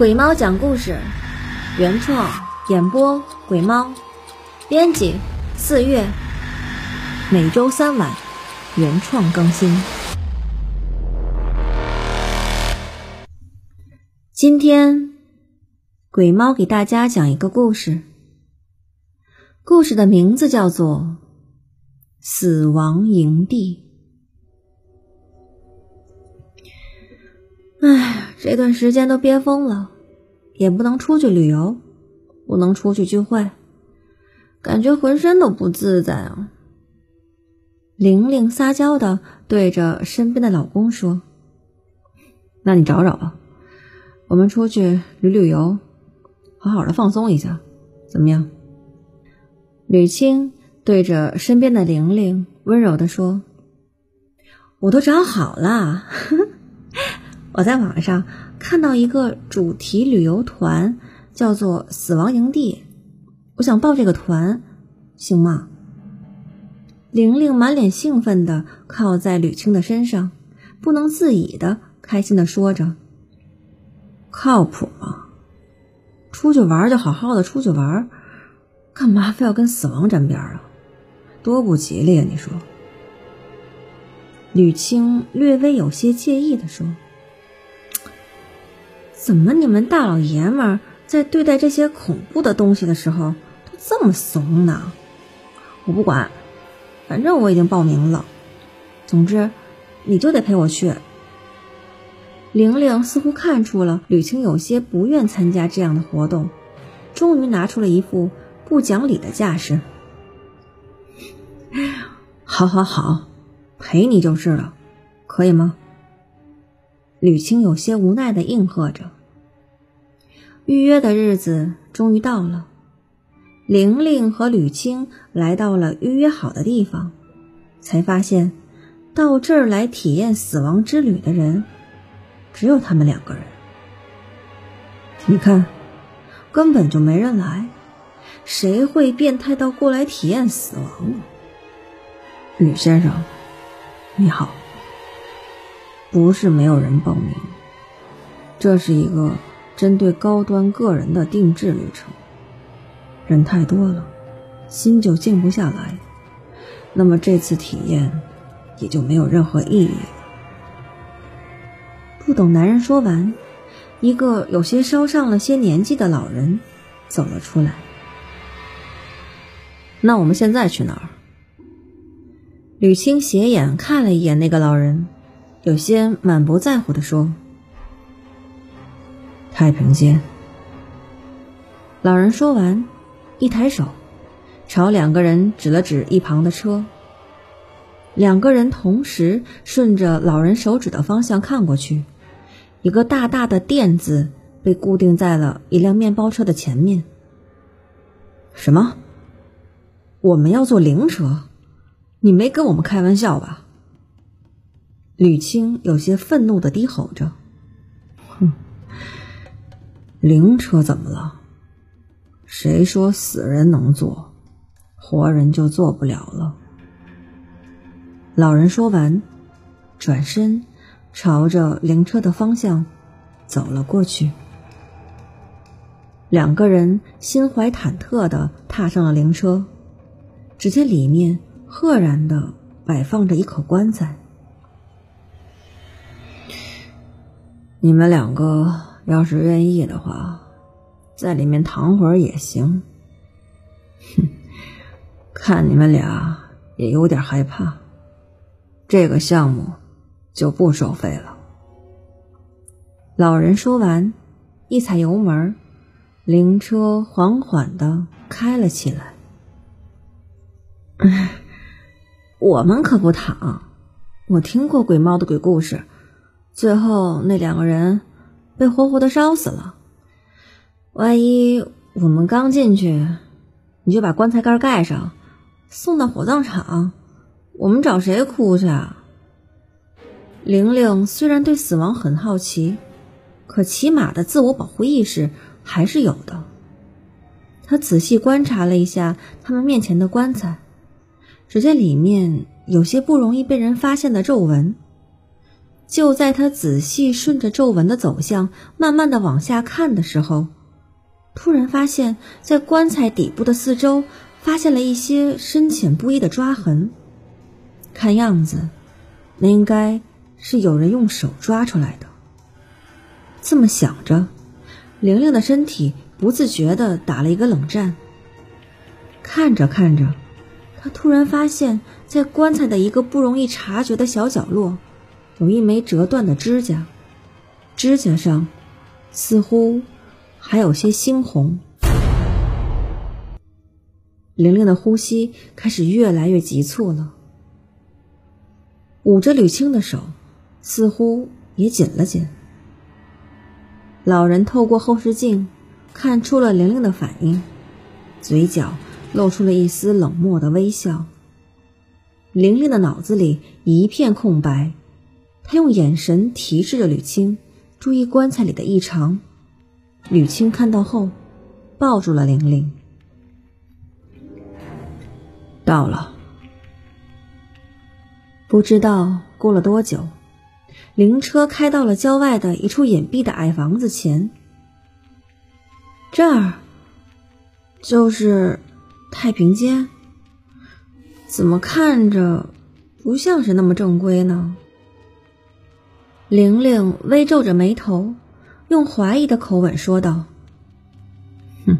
鬼猫讲故事，原创演播鬼猫，编辑四月，每周三晚原创更新。今天鬼猫给大家讲一个故事，故事的名字叫做《死亡营地》。唉，这段时间都憋疯了，也不能出去旅游，不能出去聚会，感觉浑身都不自在啊。玲玲撒娇的对着身边的老公说：“那你找找吧，我们出去旅旅游，好好的放松一下，怎么样？”吕青对着身边的玲玲温柔的说：“我都找好了。”我在网上看到一个主题旅游团，叫做“死亡营地”，我想报这个团，行吗？玲玲满脸兴奋的靠在吕青的身上，不能自已的开心的说着：“靠谱吗？出去玩就好好的出去玩，干嘛非要跟死亡沾边啊？多不吉利啊！你说？”吕青略微有些介意的说。怎么你们大老爷们在对待这些恐怖的东西的时候都这么怂呢？我不管，反正我已经报名了。总之，你就得陪我去。玲玲似乎看出了吕青有些不愿参加这样的活动，终于拿出了一副不讲理的架势。好好好，陪你就是了，可以吗？吕青有些无奈的应和着。预约的日子终于到了，玲玲和吕青来到了预约好的地方，才发现到这儿来体验死亡之旅的人只有他们两个人。你看，根本就没人来，谁会变态到过来体验死亡呢？吕先生，你好。不是没有人报名，这是一个针对高端个人的定制旅程。人太多了，心就静不下来，那么这次体验也就没有任何意义了。不等男人说完，一个有些稍上了些年纪的老人走了出来。那我们现在去哪儿？吕青斜眼看了一眼那个老人。有些满不在乎的说：“太平间。”老人说完，一抬手，朝两个人指了指一旁的车。两个人同时顺着老人手指的方向看过去，一个大大的“垫”字被固定在了一辆面包车的前面。什么？我们要坐灵车？你没跟我们开玩笑吧？吕青有些愤怒的低吼着：“哼，灵车怎么了？谁说死人能坐，活人就坐不了了？”老人说完，转身朝着灵车的方向走了过去。两个人心怀忐忑的踏上了灵车，只见里面赫然的摆放着一口棺材。你们两个要是愿意的话，在里面躺会儿也行。哼，看你们俩也有点害怕，这个项目就不收费了。老人说完，一踩油门，灵车缓缓的开了起来。我们可不躺，我听过鬼猫的鬼故事。最后那两个人被活活的烧死了。万一我们刚进去，你就把棺材盖盖上，送到火葬场，我们找谁哭去啊？玲玲虽然对死亡很好奇，可起码的自我保护意识还是有的。她仔细观察了一下他们面前的棺材，只见里面有些不容易被人发现的皱纹。就在他仔细顺着皱纹的走向，慢慢的往下看的时候，突然发现，在棺材底部的四周，发现了一些深浅不一的抓痕。看样子，那应该是有人用手抓出来的。这么想着，玲玲的身体不自觉的打了一个冷战。看着看着，她突然发现，在棺材的一个不容易察觉的小角落，有一枚折断的指甲，指甲上似乎还有些猩红。玲玲的呼吸开始越来越急促了，捂着吕青的手似乎也紧了紧。老人透过后视镜看出了玲玲的反应，嘴角露出了一丝冷漠的微笑。玲玲的脑子里一片空白，用眼神提示着吕青注意棺材里的异常。吕青看到后，抱住了玲玲。到了，不知道过了多久。灵车开到了郊外的一处隐蔽的矮房子前，这儿就是太平间，怎么看着不像是那么正规呢？玲玲微皱着眉头，用怀疑的口吻说道：“哼，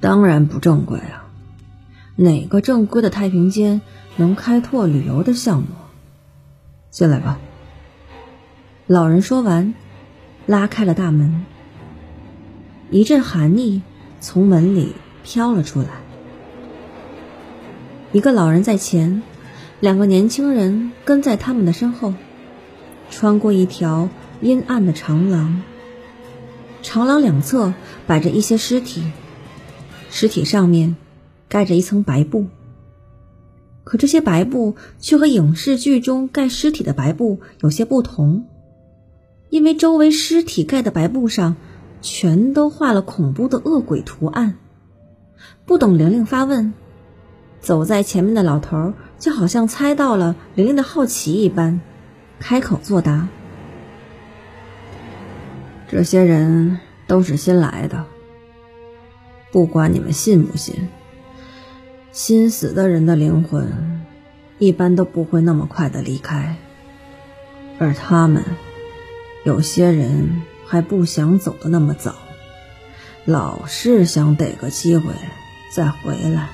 当然不正规啊！哪个正规的太平间能开拓旅游的项目？进来吧。”老人说完，拉开了大门。一阵寒意从门里飘了出来。一个老人在前，两个年轻人跟在他们的身后，穿过一条阴暗的长廊。长廊两侧摆着一些尸体，尸体上面盖着一层白布。可这些白布却和影视剧中盖尸体的白布有些不同。因为周围尸体盖的白布上，全都画了恐怖的恶鬼图案。不等玲玲发问，走在前面的老头就好像猜到了玲玲的好奇一般，开口作答：“这些人都是新来的，不管你们信不信，新死的人的灵魂一般都不会那么快的离开，而他们……”有些人还不想走的那么早，老是想逮个机会再回来。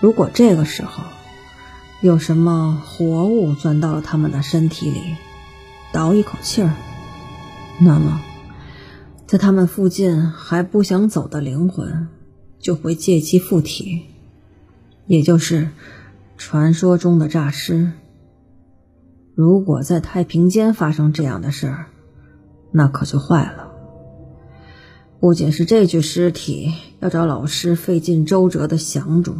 如果这个时候有什么活物钻到了他们的身体里，倒一口气儿，那么在他们附近还不想走的灵魂就会借机附体，也就是传说中的诈尸。如果在太平间发生这样的事儿，那可就坏了。不仅是这具尸体要找老师费尽周折的降住，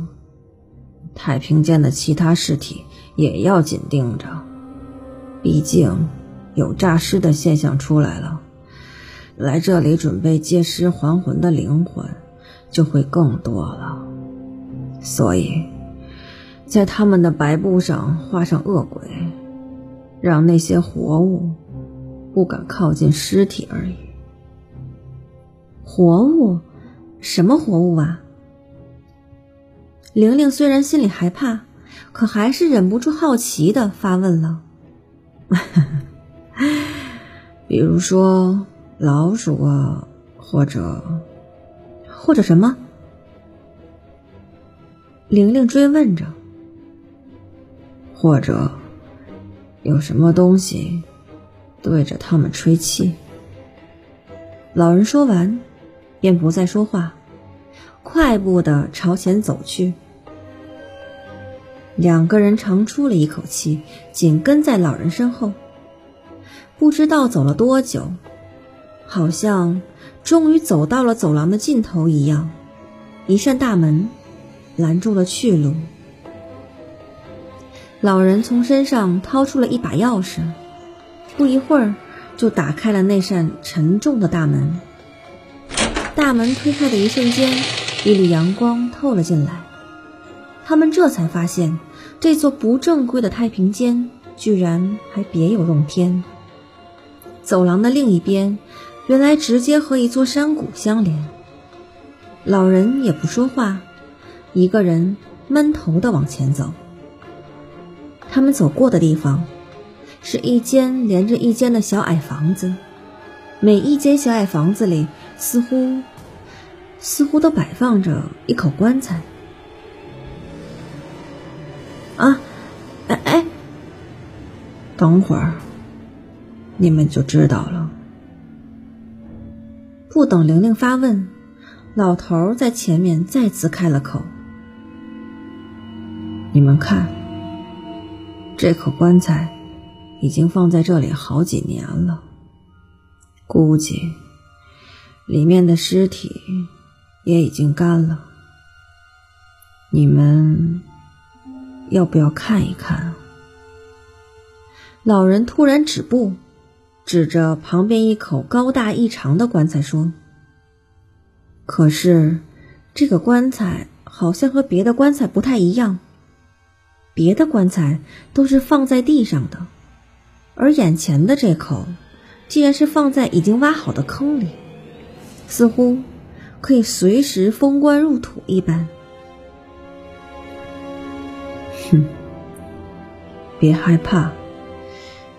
太平间的其他尸体也要紧盯着。毕竟有诈尸的现象出来了，来这里准备借尸还魂的灵魂就会更多了。所以，在他们的白布上画上恶鬼。让那些活物不敢靠近尸体而已。活物？什么活物啊？玲玲虽然心里害怕，可还是忍不住好奇的发问了。比如说老鼠啊，或者或者什么？玲玲追问着。或者。有什么东西对着他们吹气？老人说完，便不再说话，快步的朝前走去。两个人长出了一口气，紧跟在老人身后。不知道走了多久，好像终于走到了走廊的尽头一样，一扇大门拦住了去路。老人从身上掏出了一把钥匙，不一会儿就打开了那扇沉重的大门。大门推开的一瞬间，一缕阳光透了进来。他们这才发现，这座不正规的太平间居然还别有洞天。走廊的另一边，原来直接和一座山谷相连。老人也不说话，一个人闷头的往前走。他们走过的地方，是一间连着一间的小矮房子，每一间小矮房子里，似乎似乎都摆放着一口棺材。啊，哎哎，等会儿。你们就知道了。不等玲玲发问，老头在前面再次开了口：“你们看，这口棺材已经放在这里好几年了，估计里面的尸体也已经干了。你们要不要看一看？”老人突然止步。指着旁边一口高大异常的棺材说：“可是，这个棺材好像和别的棺材不太一样。别的棺材都是放在地上的，而眼前的这口，竟然是放在已经挖好的坑里，似乎可以随时封棺入土一般。”哼，别害怕。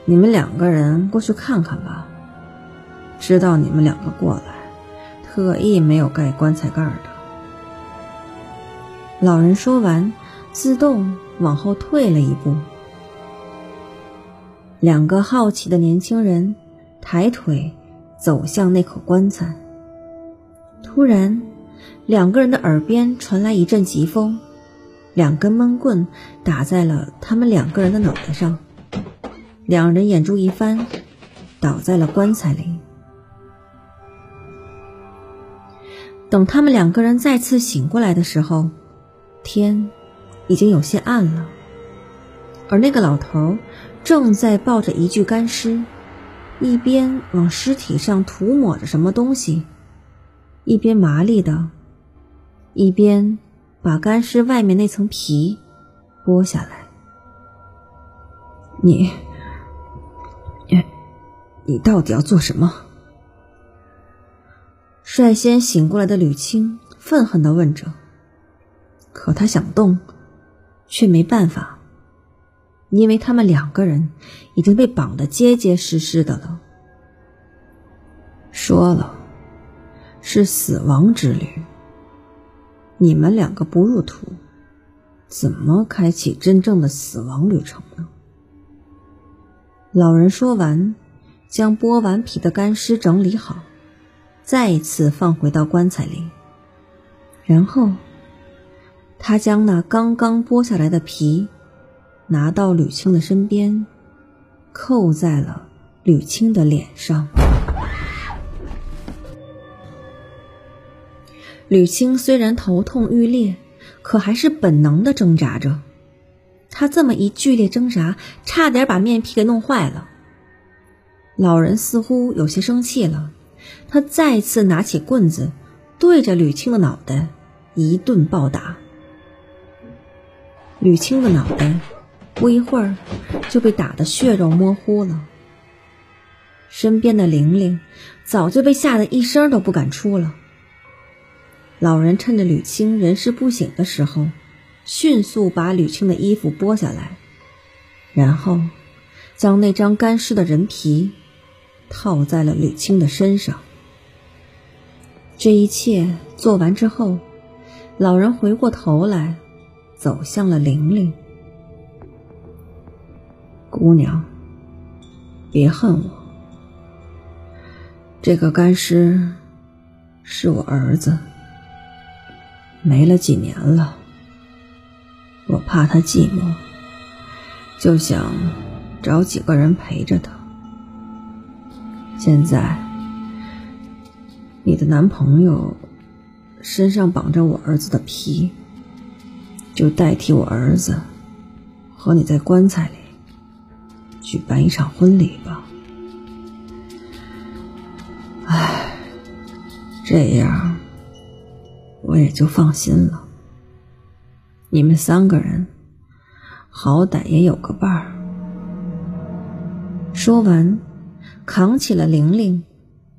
你们两个人过去看看吧。知道你们两个过来，特意没有盖棺材盖的。老人说完，自动往后退了一步。两个好奇的年轻人抬腿走向那口棺材。突然，两个人的耳边传来一阵疾风，两根闷棍打在了他们两个人的脑袋上。两人眼珠一翻，倒在了棺材里。等他们两个人再次醒过来的时候，天已经有些暗了，而那个老头正在抱着一具干尸，一边往尸体上涂抹着什么东西，一边麻利的，一边把干尸外面那层皮剥下来。你。你到底要做什么？率先醒过来的吕青愤恨的问着。可他想动，却没办法，因为他们两个人已经被绑得结结实实的了。说了，是死亡之旅。你们两个不入土，怎么开启真正的死亡旅程呢？老人说完。将剥完皮的干尸整理好，再一次放回到棺材里。然后，他将那刚刚剥下来的皮拿到吕青的身边，扣在了吕青的脸上。吕青虽然头痛欲裂，可还是本能的挣扎着。他这么一剧烈挣扎，差点把面皮给弄坏了。老人似乎有些生气了，他再次拿起棍子，对着吕青的脑袋一顿暴打。吕青的脑袋不一会儿就被打得血肉模糊了。身边的玲玲早就被吓得一声都不敢出了。老人趁着吕青人事不省的时候，迅速把吕青的衣服剥下来，然后将那张干尸的人皮。套在了吕青的身上。这一切做完之后，老人回过头来，走向了玲玲。姑娘，别恨我。这个干尸是我儿子，没了几年了。我怕他寂寞，就想找几个人陪着他。现在，你的男朋友身上绑着我儿子的皮，就代替我儿子和你在棺材里举办一场婚礼吧。唉，这样我也就放心了。你们三个人好歹也有个伴儿，说完，扛起了玲玲，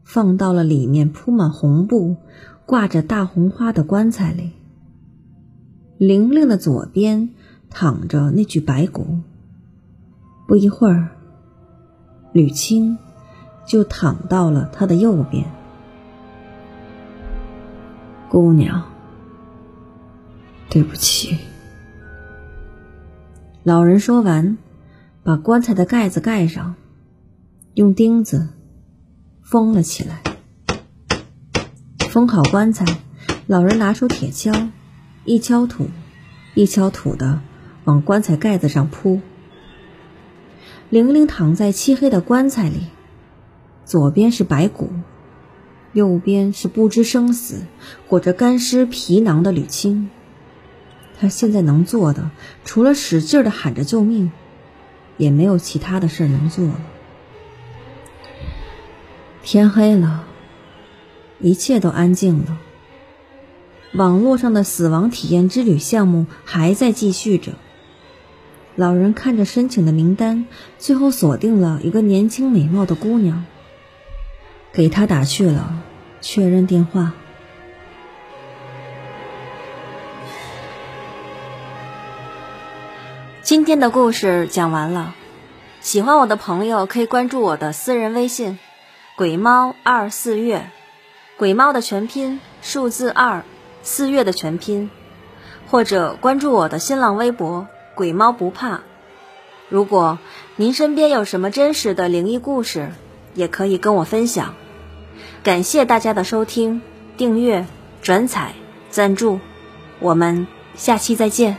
放到了里面铺满红布、挂着大红花的棺材里。玲玲的左边躺着那具白骨。不一会儿，吕青就躺到了他的右边。姑娘，对不起。老人说完，把棺材的盖子盖上，用钉子封了起来。封好棺材，老人拿出铁锹，一锹土，一锹土的往棺材盖子上铺。玲玲躺在漆黑的棺材里，左边是白骨，右边是不知生死、裹着干尸皮囊的吕青。他现在能做的，除了使劲的喊着救命，也没有其他的事能做了。天黑了，一切都安静了。网络上的死亡体验之旅项目还在继续着。老人看着申请的名单，最后锁定了一个年轻美貌的姑娘，给他打去了确认电话。今天的故事讲完了，喜欢我的朋友可以关注我的私人微信“鬼猫二四月”，鬼猫的全拼数字二，四月的全拼，或者关注我的新浪微博。鬼猫不怕。如果您身边有什么真实的灵异故事，也可以跟我分享。感谢大家的收听、订阅、转采、赞助，我们下期再见。